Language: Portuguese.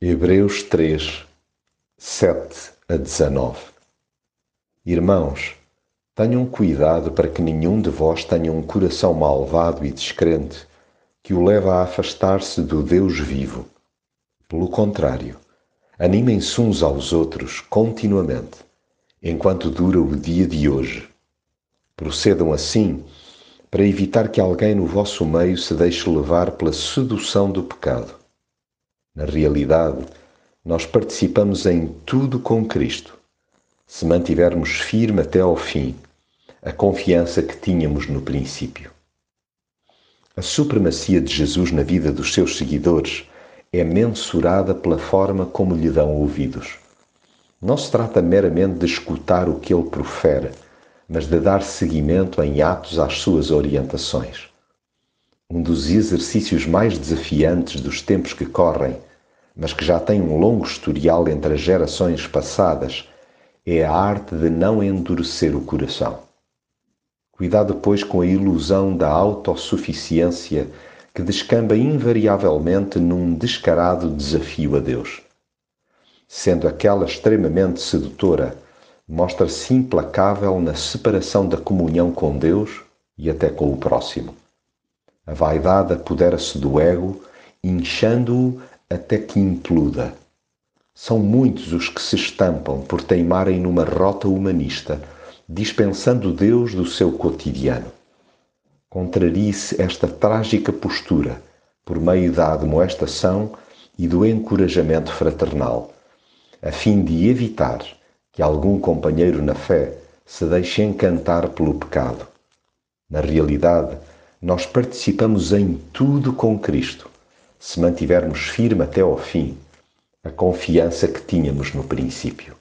Hebreus 3, 7 a 19 Irmãos, tenham cuidado para que nenhum de vós tenha um coração malvado e descrente que o leva a afastar-se do Deus vivo. Pelo contrário, animem-se uns aos outros continuamente, enquanto dura o dia de hoje. Procedam assim para evitar que alguém no vosso meio se deixe levar pela sedução do pecado. Na realidade, nós participamos em tudo com Cristo, se mantivermos firme até ao fim a confiança que tínhamos no princípio. A supremacia de Jesus na vida dos seus seguidores é mensurada pela forma como lhe dão ouvidos. Não se trata meramente de escutar o que ele profere, mas de dar seguimento em atos às suas orientações. Um dos exercícios mais desafiantes dos tempos que correm mas que já tem um longo historial entre as gerações passadas, é a arte de não endurecer o coração. Cuidado, pois, com a ilusão da autossuficiência que descamba invariavelmente num descarado desafio a Deus. Sendo aquela extremamente sedutora, mostra-se implacável na separação da comunhão com Deus e até com o próximo. A vaidade apodera-se do ego, inchando-o até que imploda. São muitos os que se estampam por teimarem numa rota humanista, dispensando Deus do seu cotidiano. Contrarie-se esta trágica postura por meio da admoestação e do encorajamento fraternal, a fim de evitar que algum companheiro na fé se deixe encantar pelo pecado. Na realidade, nós participamos em tudo com Cristo se mantivermos firme até ao fim a confiança que tínhamos no princípio.